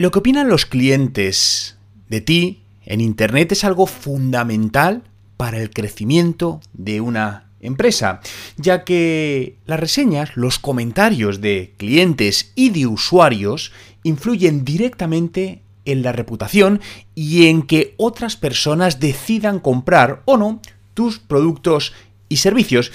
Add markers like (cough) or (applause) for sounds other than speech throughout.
Lo que opinan los clientes de ti en Internet es algo fundamental para el crecimiento de una empresa, ya que las reseñas, los comentarios de clientes y de usuarios influyen directamente en la reputación y en que otras personas decidan comprar o no tus productos y servicios.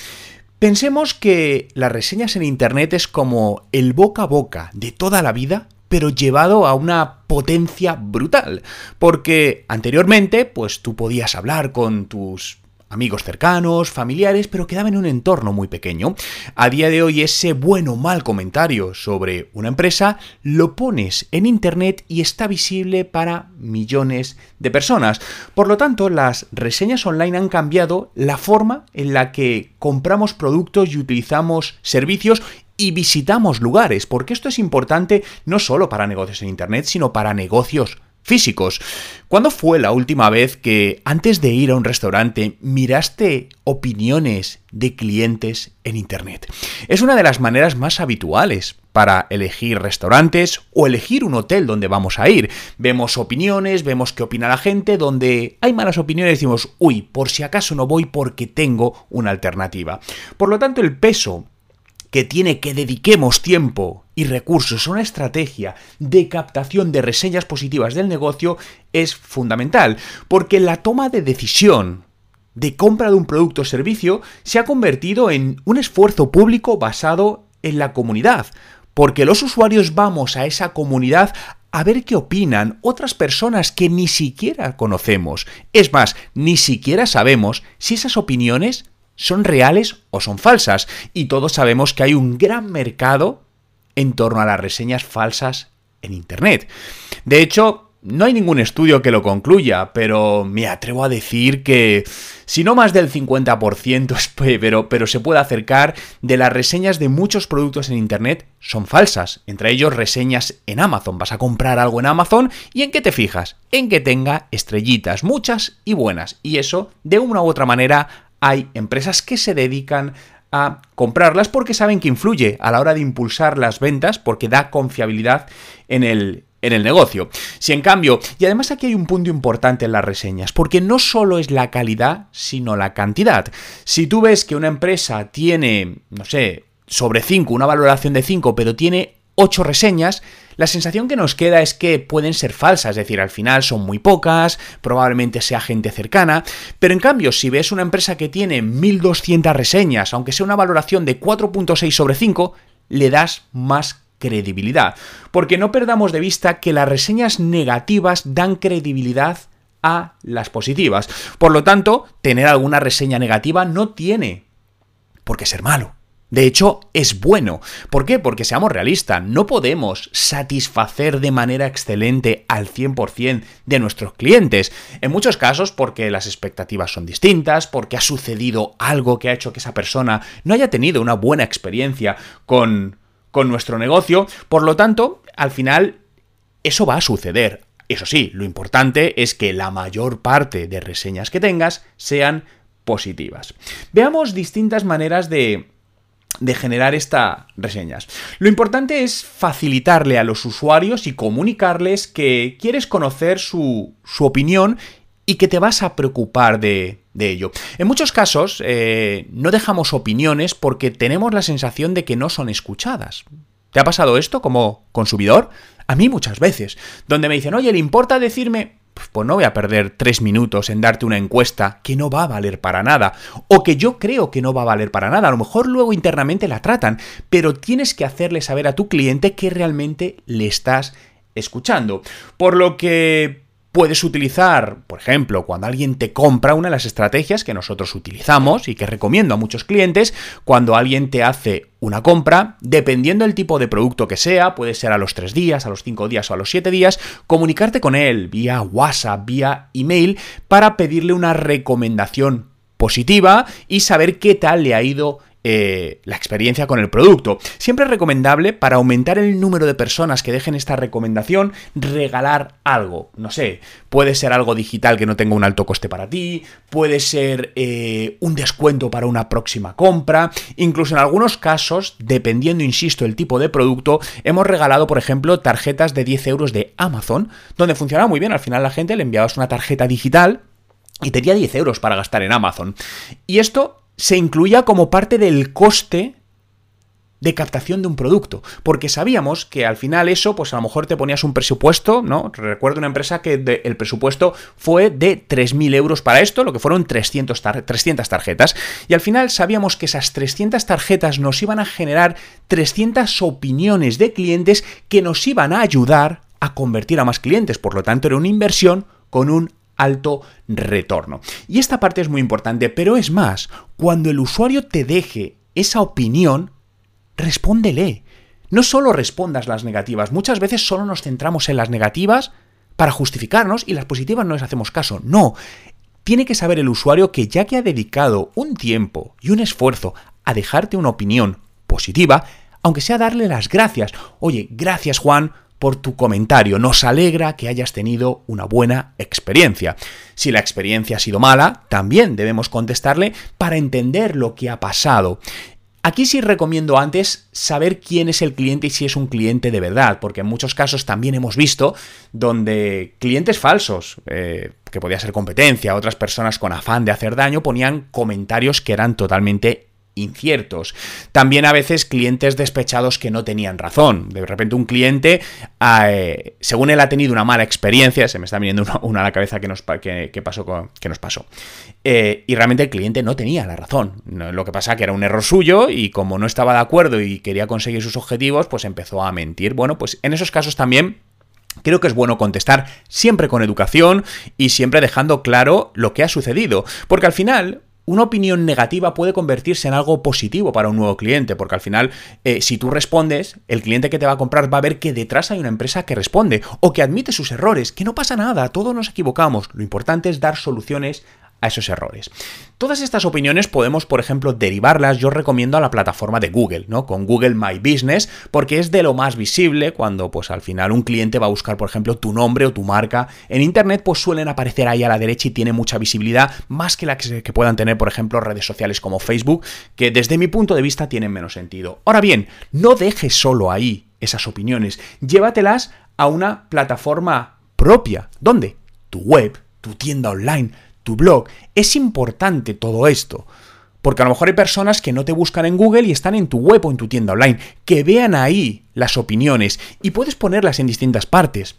Pensemos que las reseñas en Internet es como el boca a boca de toda la vida pero llevado a una potencia brutal. Porque anteriormente, pues tú podías hablar con tus amigos cercanos, familiares, pero quedaba en un entorno muy pequeño. A día de hoy ese bueno o mal comentario sobre una empresa lo pones en Internet y está visible para millones de personas. Por lo tanto, las reseñas online han cambiado la forma en la que compramos productos y utilizamos servicios y visitamos lugares, porque esto es importante no solo para negocios en Internet, sino para negocios físicos. ¿Cuándo fue la última vez que antes de ir a un restaurante miraste opiniones de clientes en Internet? Es una de las maneras más habituales para elegir restaurantes o elegir un hotel donde vamos a ir. Vemos opiniones, vemos qué opina la gente, donde hay malas opiniones decimos, uy, por si acaso no voy porque tengo una alternativa. Por lo tanto, el peso que tiene que dediquemos tiempo y recursos a una estrategia de captación de reseñas positivas del negocio es fundamental, porque la toma de decisión de compra de un producto o servicio se ha convertido en un esfuerzo público basado en la comunidad, porque los usuarios vamos a esa comunidad a ver qué opinan otras personas que ni siquiera conocemos. Es más, ni siquiera sabemos si esas opiniones son reales o son falsas. Y todos sabemos que hay un gran mercado en torno a las reseñas falsas en Internet. De hecho, no hay ningún estudio que lo concluya, pero me atrevo a decir que si no más del 50%, (laughs) pero, pero se puede acercar, de las reseñas de muchos productos en Internet son falsas. Entre ellos reseñas en Amazon. Vas a comprar algo en Amazon y en qué te fijas? En que tenga estrellitas, muchas y buenas. Y eso, de una u otra manera, hay empresas que se dedican a comprarlas porque saben que influye a la hora de impulsar las ventas porque da confiabilidad en el, en el negocio. Si en cambio, y además aquí hay un punto importante en las reseñas, porque no solo es la calidad, sino la cantidad. Si tú ves que una empresa tiene, no sé, sobre 5, una valoración de 5, pero tiene 8 reseñas, la sensación que nos queda es que pueden ser falsas, es decir, al final son muy pocas, probablemente sea gente cercana, pero en cambio, si ves una empresa que tiene 1200 reseñas, aunque sea una valoración de 4.6 sobre 5, le das más credibilidad. Porque no perdamos de vista que las reseñas negativas dan credibilidad a las positivas. Por lo tanto, tener alguna reseña negativa no tiene por qué ser malo. De hecho, es bueno. ¿Por qué? Porque seamos realistas, no podemos satisfacer de manera excelente al 100% de nuestros clientes. En muchos casos porque las expectativas son distintas, porque ha sucedido algo que ha hecho que esa persona no haya tenido una buena experiencia con, con nuestro negocio. Por lo tanto, al final, eso va a suceder. Eso sí, lo importante es que la mayor parte de reseñas que tengas sean positivas. Veamos distintas maneras de de generar estas reseñas. Lo importante es facilitarle a los usuarios y comunicarles que quieres conocer su, su opinión y que te vas a preocupar de, de ello. En muchos casos eh, no dejamos opiniones porque tenemos la sensación de que no son escuchadas. ¿Te ha pasado esto como consumidor? A mí muchas veces, donde me dicen, oye, ¿le importa decirme? Pues no voy a perder tres minutos en darte una encuesta que no va a valer para nada, o que yo creo que no va a valer para nada. A lo mejor luego internamente la tratan, pero tienes que hacerle saber a tu cliente que realmente le estás escuchando. Por lo que puedes utilizar, por ejemplo, cuando alguien te compra, una de las estrategias que nosotros utilizamos y que recomiendo a muchos clientes, cuando alguien te hace una compra, dependiendo del tipo de producto que sea, puede ser a los 3 días, a los 5 días o a los 7 días, comunicarte con él vía WhatsApp, vía email, para pedirle una recomendación positiva y saber qué tal le ha ido eh, la experiencia con el producto. Siempre es recomendable, para aumentar el número de personas que dejen esta recomendación, regalar algo. No sé, puede ser algo digital que no tenga un alto coste para ti, puede ser eh, un descuento para una próxima compra, incluso en algunos casos, dependiendo, insisto, el tipo de producto, hemos regalado, por ejemplo, tarjetas de 10 euros de Amazon, donde funcionaba muy bien. Al final la gente le enviabas una tarjeta digital y tenía 10 euros para gastar en Amazon. Y esto se incluía como parte del coste de captación de un producto, porque sabíamos que al final eso, pues a lo mejor te ponías un presupuesto, ¿no? Recuerdo una empresa que el presupuesto fue de 3.000 euros para esto, lo que fueron 300, 300 tarjetas, y al final sabíamos que esas 300 tarjetas nos iban a generar 300 opiniones de clientes que nos iban a ayudar a convertir a más clientes, por lo tanto era una inversión con un alto retorno. Y esta parte es muy importante, pero es más, cuando el usuario te deje esa opinión, respóndele. No solo respondas las negativas, muchas veces solo nos centramos en las negativas para justificarnos y las positivas no les hacemos caso. No, tiene que saber el usuario que ya que ha dedicado un tiempo y un esfuerzo a dejarte una opinión positiva, aunque sea darle las gracias. Oye, gracias Juan por tu comentario. Nos alegra que hayas tenido una buena experiencia. Si la experiencia ha sido mala, también debemos contestarle para entender lo que ha pasado. Aquí sí recomiendo antes saber quién es el cliente y si es un cliente de verdad, porque en muchos casos también hemos visto donde clientes falsos, eh, que podía ser competencia, otras personas con afán de hacer daño, ponían comentarios que eran totalmente inciertos. También a veces clientes despechados que no tenían razón. De repente un cliente, eh, según él ha tenido una mala experiencia, se me está viniendo una, a la cabeza que nos, pasó, que nos pasó. Eh, y realmente el cliente no tenía la razón. Lo que pasa que era un error suyo y como no estaba de acuerdo y quería conseguir sus objetivos, pues empezó a mentir. Bueno, pues en esos casos también Creo que es bueno contestar siempre con educación y siempre dejando claro lo que ha sucedido, porque al final una opinión negativa puede convertirse en algo positivo para un nuevo cliente, porque al final, eh, si tú respondes, el cliente que te va a comprar va a ver que detrás hay una empresa que responde o que admite sus errores, que no pasa nada, todos nos equivocamos. Lo importante es dar soluciones a esos errores. Todas estas opiniones podemos, por ejemplo, derivarlas, yo recomiendo a la plataforma de Google, ¿no? Con Google My Business, porque es de lo más visible cuando, pues al final, un cliente va a buscar, por ejemplo, tu nombre o tu marca en Internet, pues suelen aparecer ahí a la derecha y tiene mucha visibilidad, más que la que, puedan tener, por ejemplo, redes sociales como Facebook, que desde mi punto de vista tienen menos sentido. Ahora bien, no dejes solo ahí esas opiniones, llévatelas a una plataforma propia. ¿Dónde? Tu web, tu tienda online, tu blog. Es importante todo esto. Porque a lo mejor hay personas que no te buscan en Google y están en tu web o en tu tienda online, que vean ahí las opiniones y puedes ponerlas en distintas partes.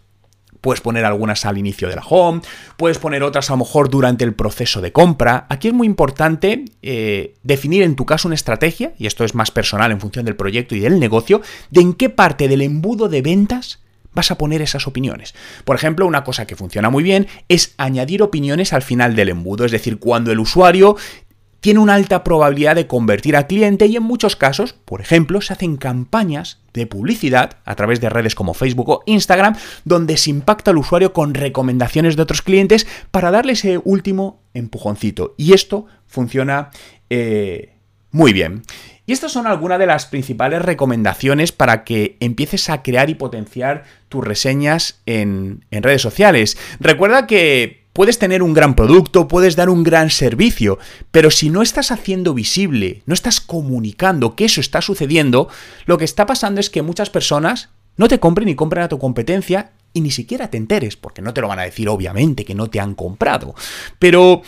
Puedes poner algunas al inicio de la home, puedes poner otras a lo mejor durante el proceso de compra. Aquí es muy importante eh, definir en tu caso una estrategia, y esto es más personal en función del proyecto y del negocio, de en qué parte del embudo de ventas vas a poner esas opiniones. Por ejemplo, una cosa que funciona muy bien es añadir opiniones al final del embudo, es decir, cuando el usuario tiene una alta probabilidad de convertir a cliente y en muchos casos, por ejemplo, se hacen campañas de publicidad a través de redes como Facebook o Instagram donde se impacta al usuario con recomendaciones de otros clientes para darle ese último empujoncito. Y esto funciona eh, muy bien. Y estas son algunas de las principales recomendaciones para que empieces a crear y potenciar tus reseñas en, redes sociales. Recuerda que puedes tener un gran producto, puedes dar un gran servicio, pero si no estás haciendo visible, no estás comunicando que eso está sucediendo, lo que está pasando es que muchas personas no te compren y compren a tu competencia y ni siquiera te enteres, porque no te lo van a decir obviamente que no te han comprado. Pero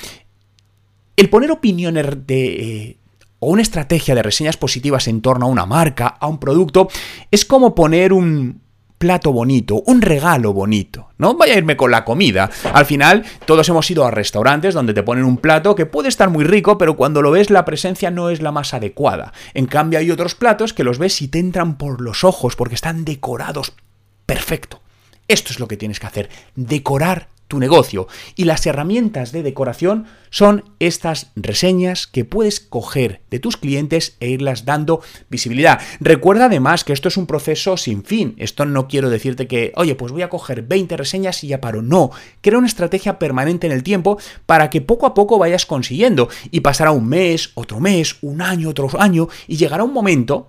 el poner opiniones de, o una estrategia de reseñas positivas en torno a una marca, a un producto, es como poner un plato bonito, un regalo bonito. No vaya a irme con la comida. Al final, todos hemos ido a restaurantes donde te ponen un plato que puede estar muy rico, pero cuando lo ves la presencia no es la más adecuada. En cambio, hay otros platos que los ves y te entran por los ojos porque están decorados perfecto. Esto es lo que tienes que hacer, decorar tu negocio. Y las herramientas de decoración son estas reseñas que puedes coger de tus clientes e irlas dando visibilidad. Recuerda además que esto es un proceso sin fin. Esto no quiero decirte que, oye, pues voy a coger 20 reseñas y ya paro. No, crea una estrategia permanente en el tiempo para que poco a poco vayas consiguiendo. Y pasará un mes, otro mes, un año, otro año, y llegará un momento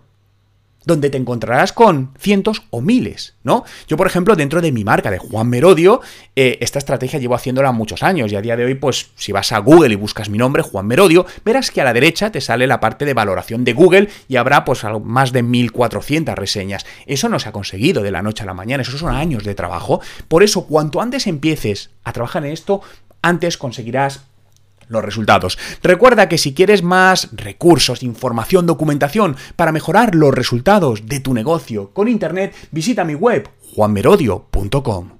donde te encontrarás con cientos o miles, ¿no? Yo, por ejemplo, dentro de mi marca de Juan Merodio, eh, esta estrategia llevo haciéndola muchos años y a día de hoy, pues, si vas a Google y buscas mi nombre, Juan Merodio, verás que a la derecha te sale la parte de valoración de Google y habrá, pues, más de 1400 reseñas. Eso no se ha conseguido de la noche a la mañana, esos son años de trabajo. Por eso, cuanto antes empieces a trabajar en esto, antes conseguirás los resultados. Recuerda que si quieres más recursos, información, documentación para mejorar los resultados de tu negocio con Internet, visita mi web juanmerodio.com.